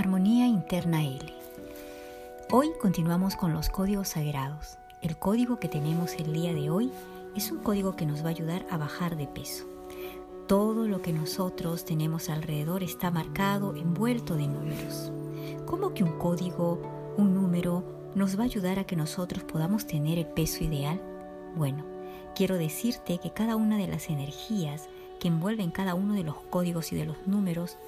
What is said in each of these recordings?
interna L. Hoy continuamos con los códigos sagrados. El código que tenemos el día de hoy es un código que nos va a ayudar a bajar de peso. Todo lo que nosotros tenemos alrededor está marcado, envuelto de números. ¿Cómo que un código, un número, nos va a ayudar a que nosotros podamos tener el peso ideal? Bueno, quiero decirte que cada una de las energías que envuelven cada uno de los códigos y de los números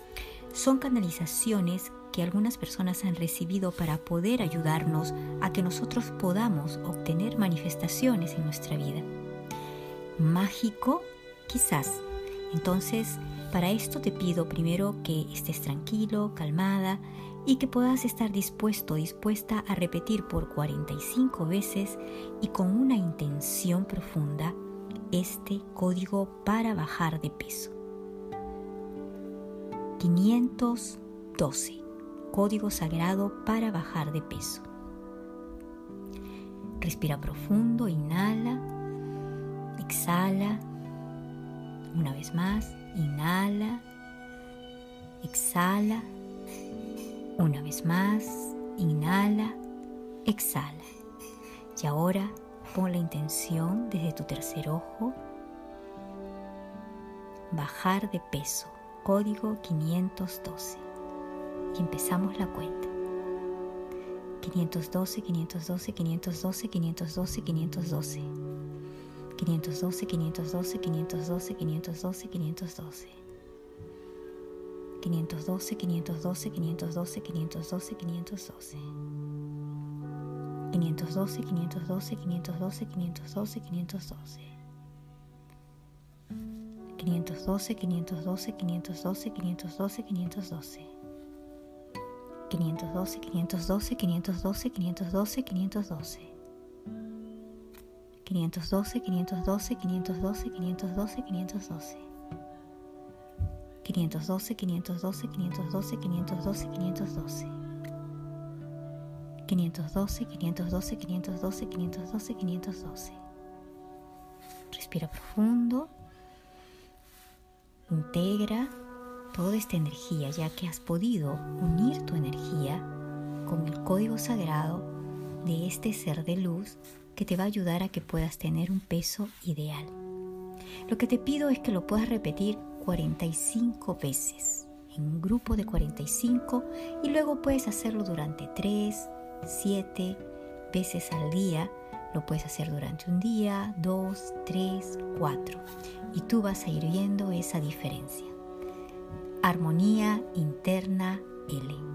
son canalizaciones que algunas personas han recibido para poder ayudarnos a que nosotros podamos obtener manifestaciones en nuestra vida. Mágico, quizás. Entonces, para esto te pido primero que estés tranquilo, calmada y que puedas estar dispuesto, dispuesta a repetir por 45 veces y con una intención profunda este código para bajar de peso. 512 código sagrado para bajar de peso. Respira profundo, inhala, exhala. Una vez más, inhala, exhala. Una vez más, inhala, exhala. Y ahora pon la intención desde tu tercer ojo, bajar de peso, código 512 y empezamos la cuenta. 512, 512, 512, 512, 512. 512, 512, 512, 512, 512. 512, 512, 512, 512, 512. 512, 512, 512, 512, 512. 512, 512, 512, 512, 512. 512, 512, 512, 512, 512. 512, 512, 512, 512, 512. 512, 512, 512, 512, 512. 512, 512, 512, 512, 512. Respira profundo. Integra toda esta energía, ya que has podido unir tu energía con el código sagrado de este ser de luz que te va a ayudar a que puedas tener un peso ideal. Lo que te pido es que lo puedas repetir 45 veces, en un grupo de 45, y luego puedes hacerlo durante 3, 7 veces al día. Lo puedes hacer durante un día, 2, 3, 4, y tú vas a ir viendo esa diferencia. Armonía Interna L.